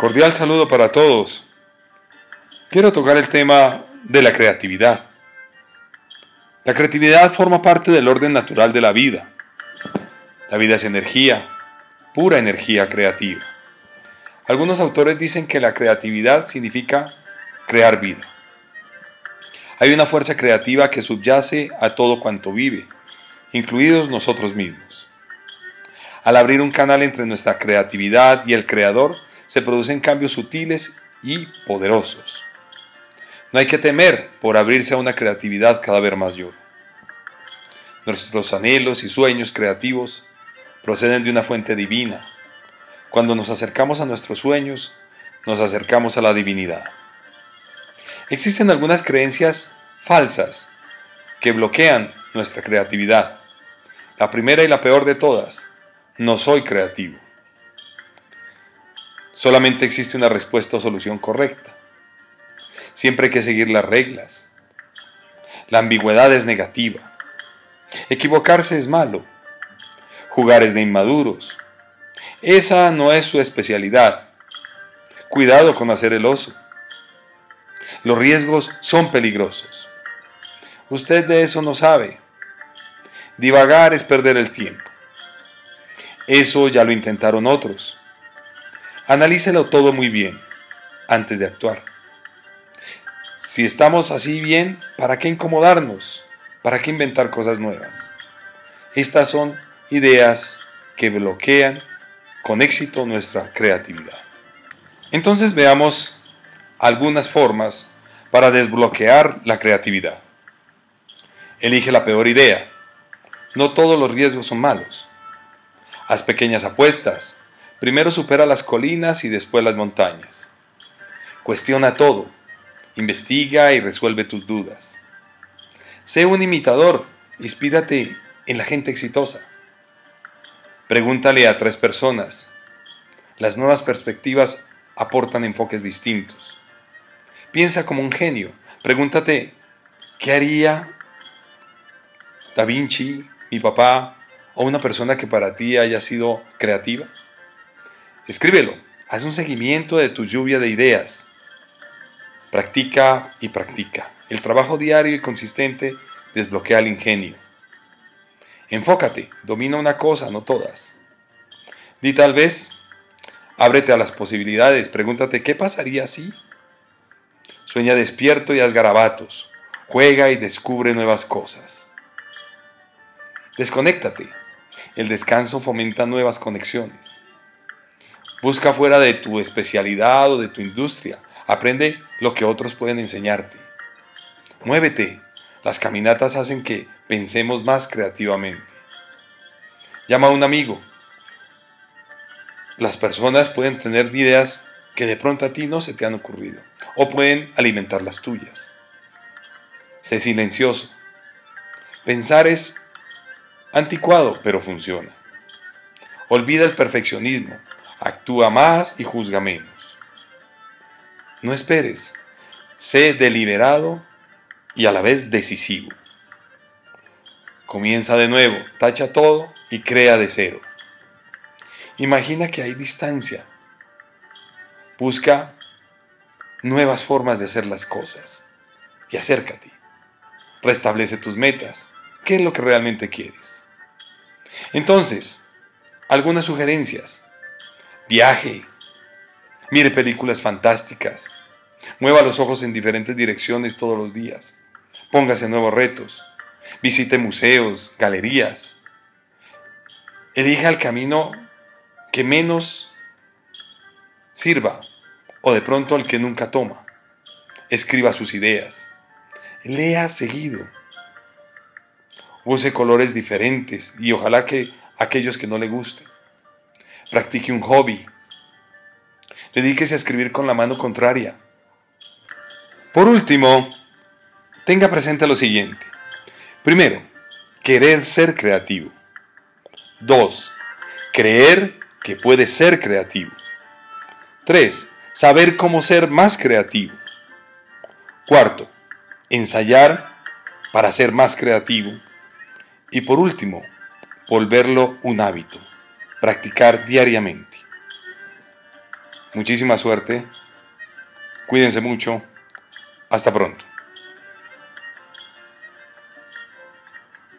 Cordial saludo para todos. Quiero tocar el tema de la creatividad. La creatividad forma parte del orden natural de la vida. La vida es energía, pura energía creativa. Algunos autores dicen que la creatividad significa crear vida. Hay una fuerza creativa que subyace a todo cuanto vive, incluidos nosotros mismos. Al abrir un canal entre nuestra creatividad y el Creador, se producen cambios sutiles y poderosos. No hay que temer por abrirse a una creatividad cada vez mayor. Nuestros anhelos y sueños creativos proceden de una fuente divina. Cuando nos acercamos a nuestros sueños, nos acercamos a la divinidad. Existen algunas creencias falsas que bloquean nuestra creatividad. La primera y la peor de todas, no soy creativo. Solamente existe una respuesta o solución correcta. Siempre hay que seguir las reglas. La ambigüedad es negativa. Equivocarse es malo. Jugar es de inmaduros. Esa no es su especialidad. Cuidado con hacer el oso. Los riesgos son peligrosos. Usted de eso no sabe. Divagar es perder el tiempo. Eso ya lo intentaron otros. Analícelo todo muy bien antes de actuar. Si estamos así bien, ¿para qué incomodarnos? ¿Para qué inventar cosas nuevas? Estas son ideas que bloquean con éxito nuestra creatividad. Entonces veamos algunas formas para desbloquear la creatividad. Elige la peor idea. No todos los riesgos son malos. Haz pequeñas apuestas, Primero supera las colinas y después las montañas. Cuestiona todo, investiga y resuelve tus dudas. Sé un imitador, inspírate en la gente exitosa. Pregúntale a tres personas. Las nuevas perspectivas aportan enfoques distintos. Piensa como un genio. Pregúntate, ¿qué haría Da Vinci, mi papá o una persona que para ti haya sido creativa? Escríbelo, haz un seguimiento de tu lluvia de ideas. Practica y practica. El trabajo diario y consistente desbloquea el ingenio. Enfócate, domina una cosa, no todas. Di tal vez, ábrete a las posibilidades, pregúntate qué pasaría si. Sueña despierto y haz garabatos. Juega y descubre nuevas cosas. Desconéctate. El descanso fomenta nuevas conexiones. Busca fuera de tu especialidad o de tu industria. Aprende lo que otros pueden enseñarte. Muévete. Las caminatas hacen que pensemos más creativamente. Llama a un amigo. Las personas pueden tener ideas que de pronto a ti no se te han ocurrido o pueden alimentar las tuyas. Sé silencioso. Pensar es anticuado, pero funciona. Olvida el perfeccionismo actúa más y juzga menos. No esperes, sé deliberado y a la vez decisivo. Comienza de nuevo, tacha todo y crea de cero. Imagina que hay distancia. Busca nuevas formas de hacer las cosas y acércate. Restablece tus metas. ¿Qué es lo que realmente quieres? Entonces, algunas sugerencias. Viaje. Mire películas fantásticas. Mueva los ojos en diferentes direcciones todos los días. Póngase nuevos retos. Visite museos, galerías. Elija el camino que menos sirva o de pronto el que nunca toma. Escriba sus ideas. Lea seguido. Use colores diferentes y ojalá que aquellos que no le gusten. Practique un hobby. Dedíquese a escribir con la mano contraria. Por último, tenga presente lo siguiente. Primero, querer ser creativo. Dos, creer que puede ser creativo. Tres, saber cómo ser más creativo. Cuarto, ensayar para ser más creativo. Y por último, volverlo un hábito practicar diariamente. Muchísima suerte. Cuídense mucho. Hasta pronto.